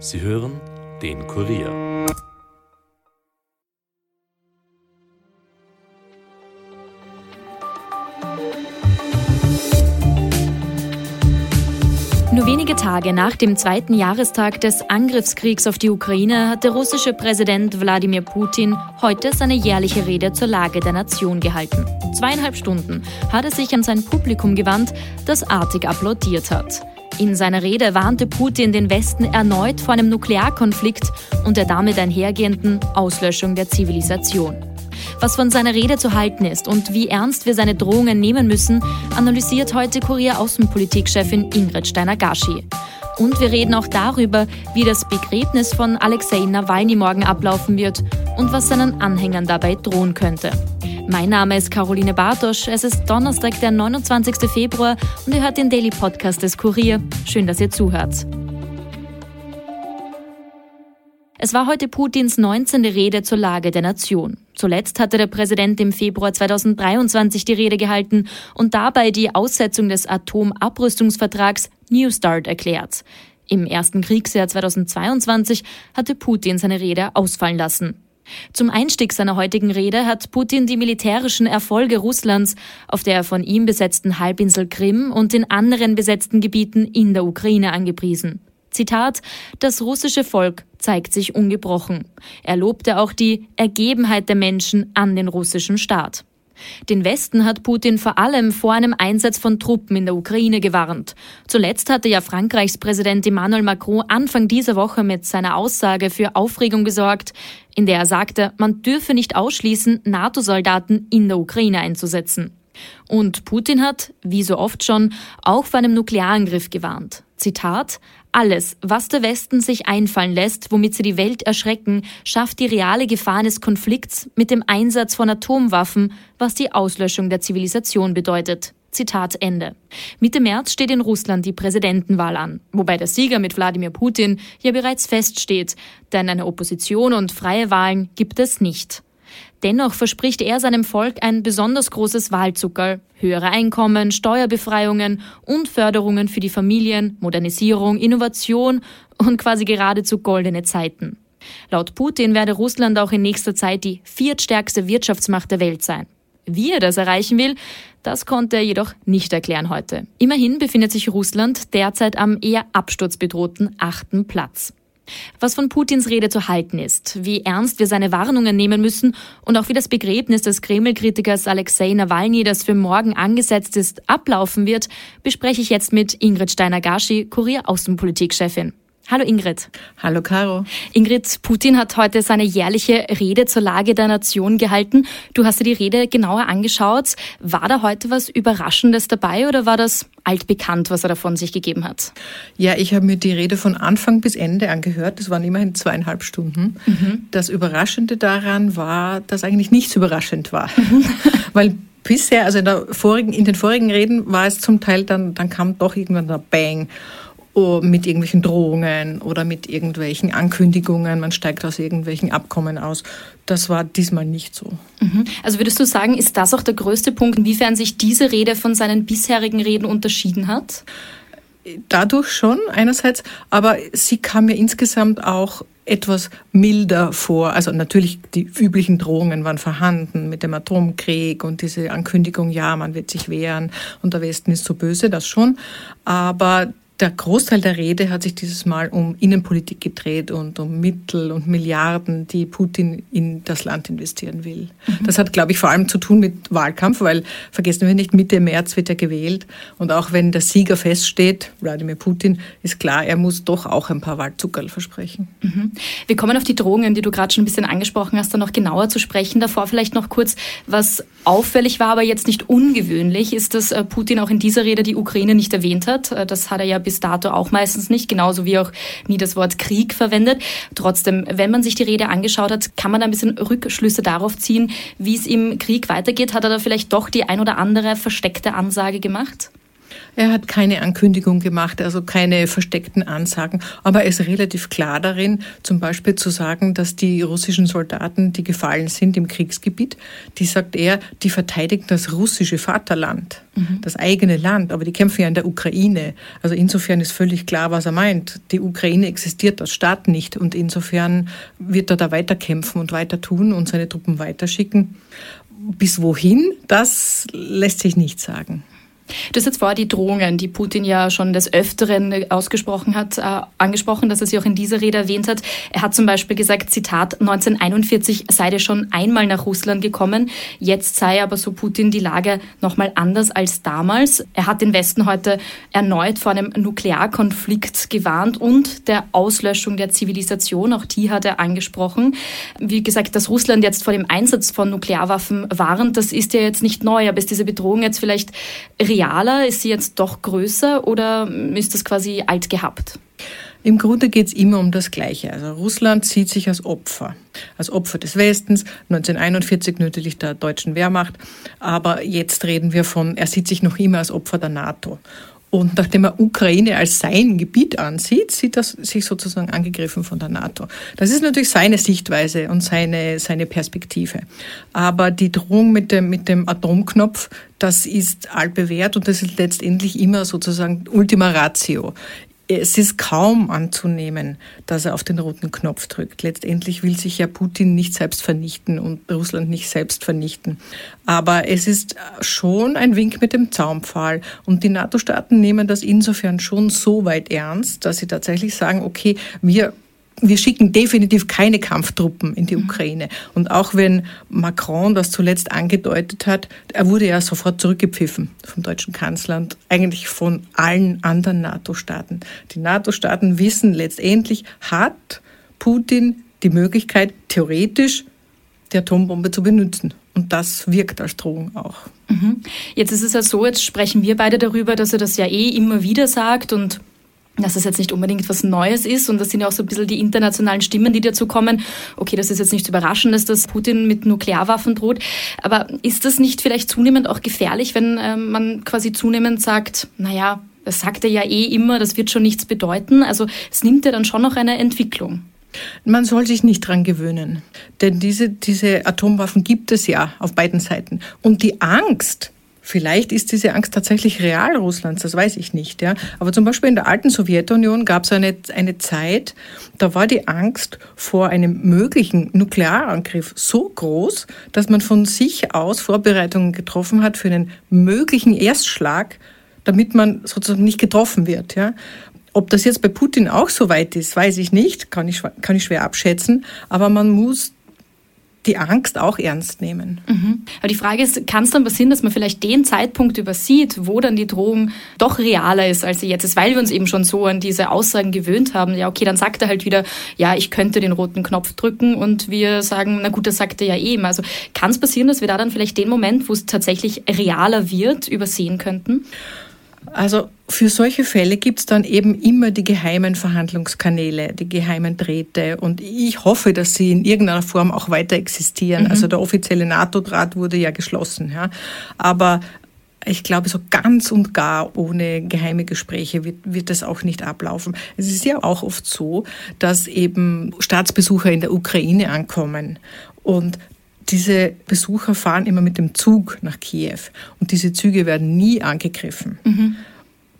Sie hören den Kurier. Nur wenige Tage nach dem zweiten Jahrestag des Angriffskriegs auf die Ukraine hat der russische Präsident Wladimir Putin heute seine jährliche Rede zur Lage der Nation gehalten. Zweieinhalb Stunden hat er sich an sein Publikum gewandt, das artig applaudiert hat. In seiner Rede warnte Putin den Westen erneut vor einem Nuklearkonflikt und der damit einhergehenden Auslöschung der Zivilisation. Was von seiner Rede zu halten ist und wie ernst wir seine Drohungen nehmen müssen, analysiert heute Kurier Außenpolitikchefin Ingrid Steiner-Gaschi. Und wir reden auch darüber, wie das Begräbnis von Alexei Nawalny morgen ablaufen wird und was seinen Anhängern dabei drohen könnte. Mein Name ist Caroline Bartosch. Es ist Donnerstag, der 29. Februar und ihr hört den Daily Podcast des Kurier. Schön, dass ihr zuhört. Es war heute Putins 19. Rede zur Lage der Nation. Zuletzt hatte der Präsident im Februar 2023 die Rede gehalten und dabei die Aussetzung des Atomabrüstungsvertrags New Start erklärt. Im ersten Kriegsjahr 2022 hatte Putin seine Rede ausfallen lassen. Zum Einstieg seiner heutigen Rede hat Putin die militärischen Erfolge Russlands auf der von ihm besetzten Halbinsel Krim und in anderen besetzten Gebieten in der Ukraine angepriesen. Zitat, das russische Volk zeigt sich ungebrochen. Er lobte auch die Ergebenheit der Menschen an den russischen Staat. Den Westen hat Putin vor allem vor einem Einsatz von Truppen in der Ukraine gewarnt. Zuletzt hatte ja Frankreichs Präsident Emmanuel Macron Anfang dieser Woche mit seiner Aussage für Aufregung gesorgt, in der er sagte, man dürfe nicht ausschließen, NATO-Soldaten in der Ukraine einzusetzen. Und Putin hat, wie so oft schon, auch vor einem Nuklearangriff gewarnt. Zitat alles, was der Westen sich einfallen lässt, womit sie die Welt erschrecken, schafft die reale Gefahr eines Konflikts mit dem Einsatz von Atomwaffen, was die Auslöschung der Zivilisation bedeutet. Zitat Ende. Mitte März steht in Russland die Präsidentenwahl an, wobei der Sieger mit Wladimir Putin ja bereits feststeht, denn eine Opposition und freie Wahlen gibt es nicht. Dennoch verspricht er seinem Volk ein besonders großes Wahlzuckerl, höhere Einkommen, Steuerbefreiungen und Förderungen für die Familien, Modernisierung, Innovation und quasi geradezu goldene Zeiten. Laut Putin werde Russland auch in nächster Zeit die viertstärkste Wirtschaftsmacht der Welt sein. Wie er das erreichen will, das konnte er jedoch nicht erklären heute. Immerhin befindet sich Russland derzeit am eher absturzbedrohten achten Platz was von Putins Rede zu halten ist, wie ernst wir seine Warnungen nehmen müssen und auch wie das Begräbnis des Kreml-Kritikers Alexei Nawalny, das für morgen angesetzt ist, ablaufen wird, bespreche ich jetzt mit Ingrid Steiner-Gaschi, Kurier-Außenpolitik-Chefin. Hallo Ingrid. Hallo Caro. Ingrid, Putin hat heute seine jährliche Rede zur Lage der Nation gehalten. Du hast dir die Rede genauer angeschaut. War da heute was Überraschendes dabei oder war das altbekannt, was er davon sich gegeben hat? Ja, ich habe mir die Rede von Anfang bis Ende angehört. Das waren immerhin zweieinhalb Stunden. Mhm. Das Überraschende daran war, dass eigentlich nichts überraschend war. Weil bisher, also in, vorigen, in den vorigen Reden war es zum Teil dann, dann kam doch irgendwann der Bang mit irgendwelchen Drohungen oder mit irgendwelchen Ankündigungen, man steigt aus irgendwelchen Abkommen aus. Das war diesmal nicht so. Mhm. Also würdest du sagen, ist das auch der größte Punkt, inwiefern sich diese Rede von seinen bisherigen Reden unterschieden hat? Dadurch schon einerseits, aber sie kam mir insgesamt auch etwas milder vor. Also natürlich die üblichen Drohungen waren vorhanden mit dem Atomkrieg und diese Ankündigung, ja, man wird sich wehren und der Westen ist so böse, das schon. Aber der Großteil der Rede hat sich dieses Mal um Innenpolitik gedreht und um Mittel und Milliarden, die Putin in das Land investieren will. Mhm. Das hat, glaube ich, vor allem zu tun mit Wahlkampf, weil vergessen wir nicht, Mitte März wird er gewählt. Und auch wenn der Sieger feststeht, Wladimir Putin, ist klar, er muss doch auch ein paar Wahlzuckerl versprechen. Mhm. Wir kommen auf die Drohungen, die du gerade schon ein bisschen angesprochen hast, da noch genauer zu sprechen. Davor vielleicht noch kurz, was auffällig war, aber jetzt nicht ungewöhnlich, ist, dass äh, Putin auch in dieser Rede die Ukraine nicht erwähnt hat. Äh, das hat er ja bis dato auch meistens nicht, genauso wie auch nie das Wort Krieg verwendet. Trotzdem, wenn man sich die Rede angeschaut hat, kann man ein bisschen Rückschlüsse darauf ziehen, wie es im Krieg weitergeht. Hat er da vielleicht doch die ein oder andere versteckte Ansage gemacht? Er hat keine Ankündigung gemacht, also keine versteckten Ansagen, aber er ist relativ klar darin, zum Beispiel zu sagen, dass die russischen Soldaten, die gefallen sind im Kriegsgebiet, die sagt er, die verteidigen das russische Vaterland, mhm. das eigene Land, aber die kämpfen ja in der Ukraine. Also insofern ist völlig klar, was er meint. Die Ukraine existiert als Staat nicht und insofern wird er da weiter kämpfen und weiter tun und seine Truppen weiterschicken. Bis wohin, das lässt sich nicht sagen. Du hast jetzt vorher die Drohungen, die Putin ja schon des Öfteren ausgesprochen hat, äh, angesprochen, dass er sie auch in dieser Rede erwähnt hat. Er hat zum Beispiel gesagt, Zitat, 1941 sei er schon einmal nach Russland gekommen. Jetzt sei aber so Putin die Lage nochmal anders als damals. Er hat den Westen heute erneut vor einem Nuklearkonflikt gewarnt und der Auslöschung der Zivilisation. Auch die hat er angesprochen. Wie gesagt, dass Russland jetzt vor dem Einsatz von Nuklearwaffen warnt, das ist ja jetzt nicht neu, aber ist diese Bedrohung jetzt vielleicht real realer? Ist sie jetzt doch größer oder ist das quasi alt gehabt? Im Grunde geht es immer um das Gleiche. Also Russland sieht sich als Opfer, als Opfer des Westens, 1941 natürlich der deutschen Wehrmacht, aber jetzt reden wir von, er sieht sich noch immer als Opfer der NATO. Und nachdem er Ukraine als sein Gebiet ansieht, sieht er sich sozusagen angegriffen von der NATO. Das ist natürlich seine Sichtweise und seine, seine Perspektive. Aber die Drohung mit dem, mit dem Atomknopf, das ist altbewährt und das ist letztendlich immer sozusagen Ultima Ratio es ist kaum anzunehmen, dass er auf den roten Knopf drückt. Letztendlich will sich ja Putin nicht selbst vernichten und Russland nicht selbst vernichten. Aber es ist schon ein Wink mit dem Zaunpfahl. Und die NATO-Staaten nehmen das insofern schon so weit ernst, dass sie tatsächlich sagen, okay, wir wir schicken definitiv keine Kampftruppen in die mhm. Ukraine. Und auch wenn Macron das zuletzt angedeutet hat, er wurde ja sofort zurückgepfiffen vom deutschen Kanzler und eigentlich von allen anderen NATO-Staaten. Die NATO-Staaten wissen letztendlich, hat Putin die Möglichkeit, theoretisch die Atombombe zu benutzen. Und das wirkt als Drohung auch. Mhm. Jetzt ist es ja so, jetzt sprechen wir beide darüber, dass er das ja eh immer wieder sagt und dass es jetzt nicht unbedingt was Neues ist. Und das sind ja auch so ein bisschen die internationalen Stimmen, die dazu kommen. Okay, das ist jetzt nicht überraschend, dass das Putin mit Nuklearwaffen droht. Aber ist das nicht vielleicht zunehmend auch gefährlich, wenn äh, man quasi zunehmend sagt, naja, das sagt er ja eh immer, das wird schon nichts bedeuten. Also es nimmt ja dann schon noch eine Entwicklung. Man soll sich nicht dran gewöhnen, denn diese, diese Atomwaffen gibt es ja auf beiden Seiten. Und die Angst, Vielleicht ist diese Angst tatsächlich real Russlands, das weiß ich nicht. Ja. Aber zum Beispiel in der alten Sowjetunion gab es eine, eine Zeit, da war die Angst vor einem möglichen Nuklearangriff so groß, dass man von sich aus Vorbereitungen getroffen hat für einen möglichen Erstschlag, damit man sozusagen nicht getroffen wird. Ja. Ob das jetzt bei Putin auch so weit ist, weiß ich nicht, kann ich, kann ich schwer abschätzen. Aber man muss die Angst auch ernst nehmen. Mhm. Aber die Frage ist, kann es dann passieren, dass man vielleicht den Zeitpunkt übersieht, wo dann die Drohung doch realer ist, als sie jetzt ist, weil wir uns eben schon so an diese Aussagen gewöhnt haben. Ja, okay, dann sagt er halt wieder, ja, ich könnte den roten Knopf drücken und wir sagen, na gut, das sagt er ja eben. Also kann es passieren, dass wir da dann vielleicht den Moment, wo es tatsächlich realer wird, übersehen könnten? Also für solche Fälle gibt es dann eben immer die geheimen Verhandlungskanäle, die geheimen Drähte. Und ich hoffe, dass sie in irgendeiner Form auch weiter existieren. Mhm. Also der offizielle NATO-Draht wurde ja geschlossen. Ja. Aber ich glaube, so ganz und gar ohne geheime Gespräche wird, wird das auch nicht ablaufen. Es ist ja auch oft so, dass eben Staatsbesucher in der Ukraine ankommen und diese Besucher fahren immer mit dem Zug nach Kiew und diese Züge werden nie angegriffen. Mhm.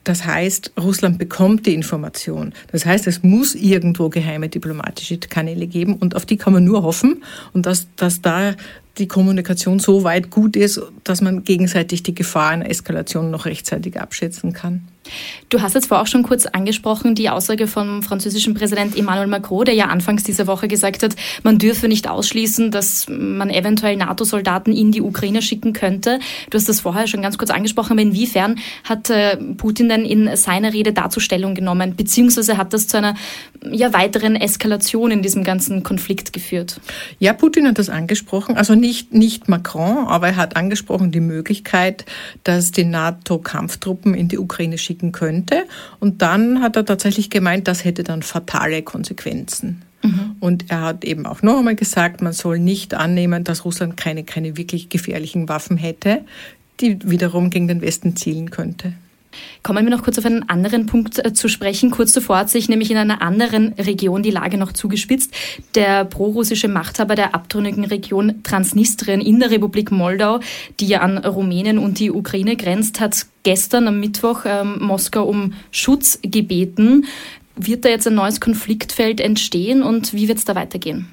Das heißt, Russland bekommt die Information. Das heißt, es muss irgendwo geheime diplomatische Kanäle geben und auf die kann man nur hoffen und dass, dass da die Kommunikation so weit gut ist, dass man gegenseitig die Gefahr einer Eskalation noch rechtzeitig abschätzen kann. Du hast jetzt vorher auch schon kurz angesprochen, die Aussage vom französischen Präsident Emmanuel Macron, der ja anfangs dieser Woche gesagt hat, man dürfe nicht ausschließen, dass man eventuell NATO-Soldaten in die Ukraine schicken könnte. Du hast das vorher schon ganz kurz angesprochen, aber inwiefern hat äh, Putin denn in seiner Rede dazu Stellung genommen, beziehungsweise hat das zu einer ja, weiteren Eskalation in diesem ganzen Konflikt geführt? Ja, Putin hat das angesprochen, also nicht, nicht Macron, aber er hat angesprochen die Möglichkeit, dass die NATO-Kampftruppen in die Ukraine schicken schicken könnte. Und dann hat er tatsächlich gemeint, das hätte dann fatale Konsequenzen. Mhm. Und er hat eben auch noch einmal gesagt, man soll nicht annehmen, dass Russland keine, keine wirklich gefährlichen Waffen hätte, die wiederum gegen den Westen zielen könnte. Kommen wir noch kurz auf einen anderen Punkt äh, zu sprechen. Kurz zuvor hat sich nämlich in einer anderen Region die Lage noch zugespitzt. Der prorussische Machthaber der abtrünnigen Region Transnistrien in der Republik Moldau, die ja an Rumänien und die Ukraine grenzt, hat gestern am Mittwoch ähm, Moskau um Schutz gebeten. Wird da jetzt ein neues Konfliktfeld entstehen und wie wird es da weitergehen?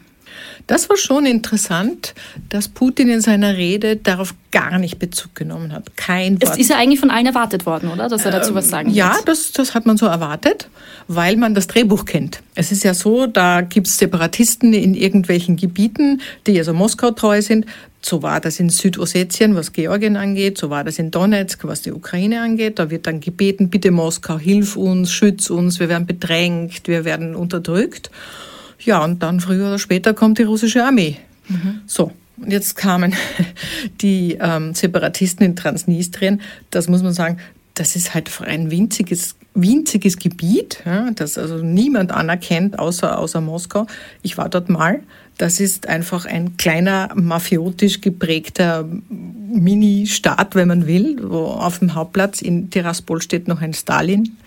Das war schon interessant, dass Putin in seiner Rede darauf gar nicht Bezug genommen hat. Kein Wort. Es ist ja eigentlich von allen erwartet worden, oder? Dass er dazu ähm, was sagen wird. Ja, das, das hat man so erwartet, weil man das Drehbuch kennt. Es ist ja so, da gibt es Separatisten in irgendwelchen Gebieten, die also Moskau treu sind. So war das in Südossetien, was Georgien angeht. So war das in Donetsk, was die Ukraine angeht. Da wird dann gebeten, bitte Moskau, hilf uns, schütz uns, wir werden bedrängt, wir werden unterdrückt. Ja, und dann früher oder später kommt die russische Armee. Mhm. So. Und jetzt kamen die ähm, Separatisten in Transnistrien. Das muss man sagen, das ist halt ein winziges, winziges Gebiet, ja, das also niemand anerkennt, außer, außer Moskau. Ich war dort mal. Das ist einfach ein kleiner, mafiotisch geprägter Mini-Staat, wenn man will, wo auf dem Hauptplatz in Tiraspol steht noch ein Stalin.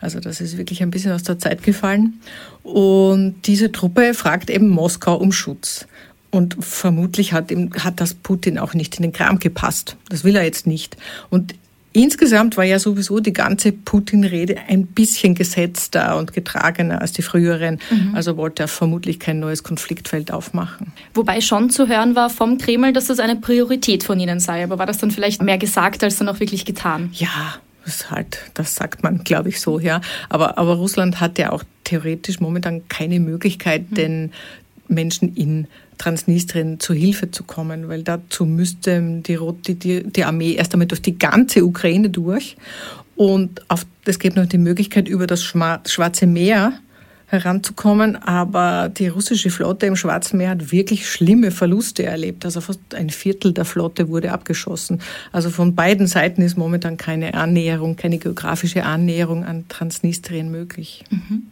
Also das ist wirklich ein bisschen aus der Zeit gefallen. Und diese Truppe fragt eben Moskau um Schutz. Und vermutlich hat, ihm, hat das Putin auch nicht in den Kram gepasst. Das will er jetzt nicht. Und Insgesamt war ja sowieso die ganze Putin-Rede ein bisschen gesetzter und getragener als die früheren. Mhm. Also wollte er vermutlich kein neues Konfliktfeld aufmachen. Wobei schon zu hören war vom Kreml, dass das eine Priorität von Ihnen sei. Aber war das dann vielleicht mehr gesagt als dann auch wirklich getan? Ja, das halt, das sagt man, glaube ich, so, ja. Aber, aber Russland hat ja auch theoretisch momentan keine Möglichkeit, mhm. den Menschen in Transnistrien zu Hilfe zu kommen, weil dazu müsste die, die, die Armee erst einmal durch die ganze Ukraine durch. Und auf, es gibt noch die Möglichkeit, über das Schwarze Meer heranzukommen. Aber die russische Flotte im Schwarzen Meer hat wirklich schlimme Verluste erlebt. Also fast ein Viertel der Flotte wurde abgeschossen. Also von beiden Seiten ist momentan keine Annäherung, keine geografische Annäherung an Transnistrien möglich. Mhm.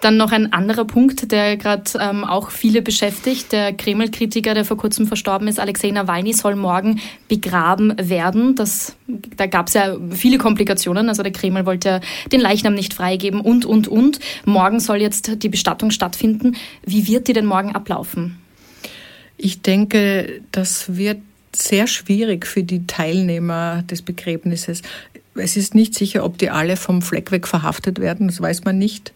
Dann noch ein anderer Punkt, der gerade ähm, auch viele beschäftigt. Der Kreml-Kritiker, der vor kurzem verstorben ist, Alexei Nawalny, soll morgen begraben werden. Das, da gab es ja viele Komplikationen. Also der Kreml wollte den Leichnam nicht freigeben und, und, und. Morgen soll jetzt die Bestattung stattfinden. Wie wird die denn morgen ablaufen? Ich denke, das wird sehr schwierig für die Teilnehmer des Begräbnisses. Es ist nicht sicher, ob die alle vom Fleck weg verhaftet werden, das weiß man nicht.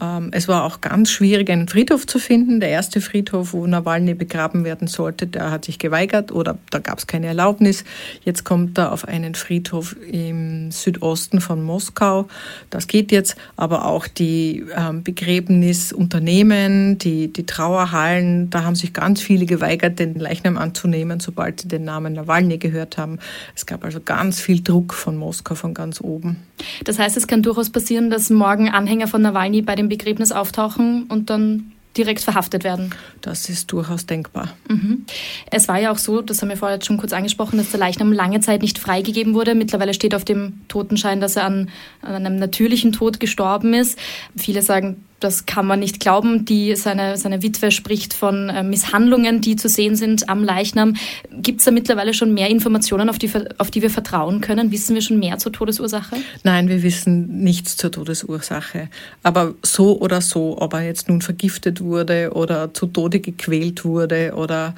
Ähm, es war auch ganz schwierig, einen Friedhof zu finden. Der erste Friedhof, wo Nawalny begraben werden sollte, der hat sich geweigert oder da gab es keine Erlaubnis. Jetzt kommt er auf einen Friedhof im Südosten von Moskau. Das geht jetzt, aber auch die ähm, Begräbnisunternehmen, die, die Trauerhallen, da haben sich ganz viele geweigert, den Leichnam anzunehmen, sobald sie den Namen Nawalny gehört haben. Es gab also ganz viel Druck von Moskau von ganz oben. Das heißt, es kann durchaus passieren, dass morgen Anhänger von Nawalny bei dem Begräbnis auftauchen und dann direkt verhaftet werden. Das ist durchaus denkbar. Mhm. Es war ja auch so, das haben wir vorher schon kurz angesprochen, dass der Leichnam lange Zeit nicht freigegeben wurde. Mittlerweile steht auf dem Totenschein, dass er an, an einem natürlichen Tod gestorben ist. Viele sagen, das kann man nicht glauben. Die, seine, seine Witwe spricht von äh, Misshandlungen, die zu sehen sind am Leichnam. Gibt es da mittlerweile schon mehr Informationen, auf die, auf die wir vertrauen können? Wissen wir schon mehr zur Todesursache? Nein, wir wissen nichts zur Todesursache. Aber so oder so, ob er jetzt nun vergiftet wurde oder zu Tode gequält wurde oder,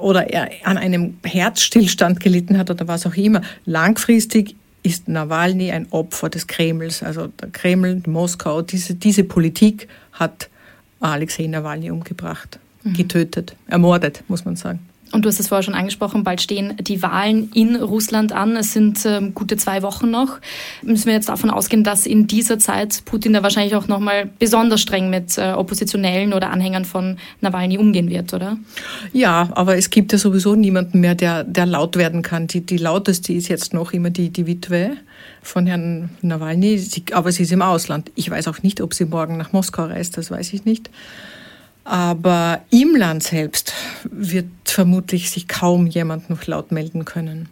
oder er an einem Herzstillstand gelitten hat oder was auch immer, langfristig ist Nawalny ein Opfer des Kremls. Also der Kreml, Moskau, diese, diese Politik hat Alexei Nawalny umgebracht, mhm. getötet, ermordet, muss man sagen. Und du hast es vorher schon angesprochen, bald stehen die Wahlen in Russland an. Es sind ähm, gute zwei Wochen noch. Müssen wir jetzt davon ausgehen, dass in dieser Zeit Putin da wahrscheinlich auch nochmal besonders streng mit äh, Oppositionellen oder Anhängern von Nawalny umgehen wird, oder? Ja, aber es gibt ja sowieso niemanden mehr, der, der laut werden kann. Die, die lauteste ist jetzt noch immer die, die Witwe von Herrn Nawalny, sie, aber sie ist im Ausland. Ich weiß auch nicht, ob sie morgen nach Moskau reist, das weiß ich nicht. Aber im Land selbst wird vermutlich sich kaum jemand noch laut melden können.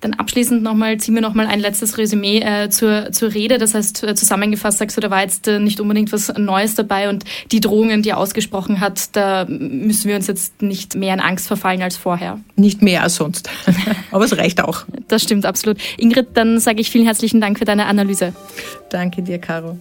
Dann abschließend nochmal, ziehen wir nochmal ein letztes Resümee äh, zur, zur Rede. Das heißt, äh, zusammengefasst sagst du, da war jetzt äh, nicht unbedingt was Neues dabei und die Drohungen, die er ausgesprochen hat, da müssen wir uns jetzt nicht mehr in Angst verfallen als vorher. Nicht mehr als sonst. Aber es reicht auch. Das stimmt absolut. Ingrid, dann sage ich vielen herzlichen Dank für deine Analyse. Danke dir, Caro.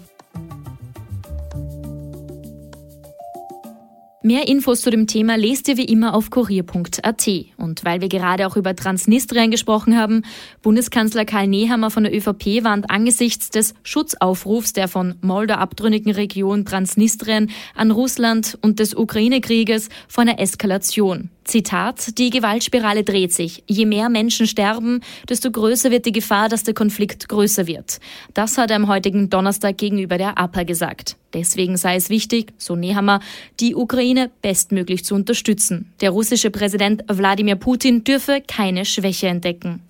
Mehr Infos zu dem Thema lest ihr wie immer auf kurier.at. Und weil wir gerade auch über Transnistrien gesprochen haben, Bundeskanzler Karl Nehammer von der ÖVP warnt angesichts des Schutzaufrufs der von Moldau abtrünnigen Region Transnistrien an Russland und des Ukraine-Krieges vor einer Eskalation. Zitat, die Gewaltspirale dreht sich. Je mehr Menschen sterben, desto größer wird die Gefahr, dass der Konflikt größer wird. Das hat er am heutigen Donnerstag gegenüber der APA gesagt. Deswegen sei es wichtig, so Nehammer, die Ukraine bestmöglich zu unterstützen. Der russische Präsident Wladimir Putin dürfe keine Schwäche entdecken.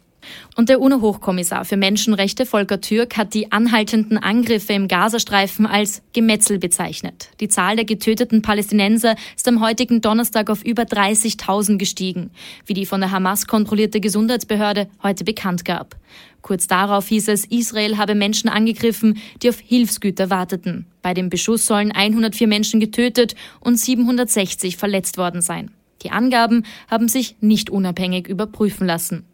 Und der UNO-Hochkommissar für Menschenrechte Volker Türk hat die anhaltenden Angriffe im Gazastreifen als Gemetzel bezeichnet. Die Zahl der getöteten Palästinenser ist am heutigen Donnerstag auf über 30.000 gestiegen, wie die von der Hamas kontrollierte Gesundheitsbehörde heute bekannt gab. Kurz darauf hieß es, Israel habe Menschen angegriffen, die auf Hilfsgüter warteten. Bei dem Beschuss sollen 104 Menschen getötet und 760 verletzt worden sein. Die Angaben haben sich nicht unabhängig überprüfen lassen.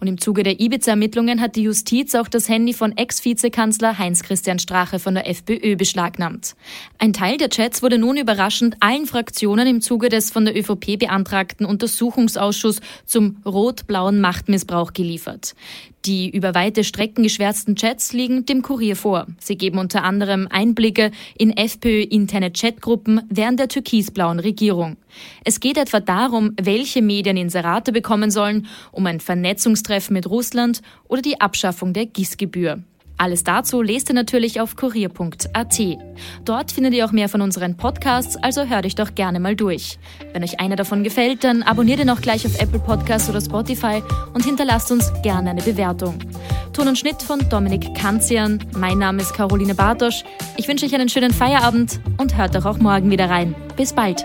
Und im Zuge der Ibiza-Ermittlungen hat die Justiz auch das Handy von Ex-Vizekanzler Heinz-Christian Strache von der FPÖ beschlagnahmt. Ein Teil der Chats wurde nun überraschend allen Fraktionen im Zuge des von der ÖVP beantragten Untersuchungsausschuss zum rot-blauen Machtmissbrauch geliefert. Die über weite Strecken geschwärzten Chats liegen dem Kurier vor. Sie geben unter anderem Einblicke in FPÖ-interne Chatgruppen während der türkisblauen Regierung. Es geht etwa darum, welche Medien Inserate bekommen sollen, um ein Vernetzungstreffen mit Russland oder die Abschaffung der GIS-Gebühr. Alles dazu lest ihr natürlich auf kurier.at. Dort findet ihr auch mehr von unseren Podcasts, also hört euch doch gerne mal durch. Wenn euch einer davon gefällt, dann abonniert ihn auch gleich auf Apple Podcasts oder Spotify und hinterlasst uns gerne eine Bewertung. Ton und Schnitt von Dominik Kanzian. Mein Name ist Caroline Bartosch. Ich wünsche euch einen schönen Feierabend und hört doch auch morgen wieder rein. Bis bald.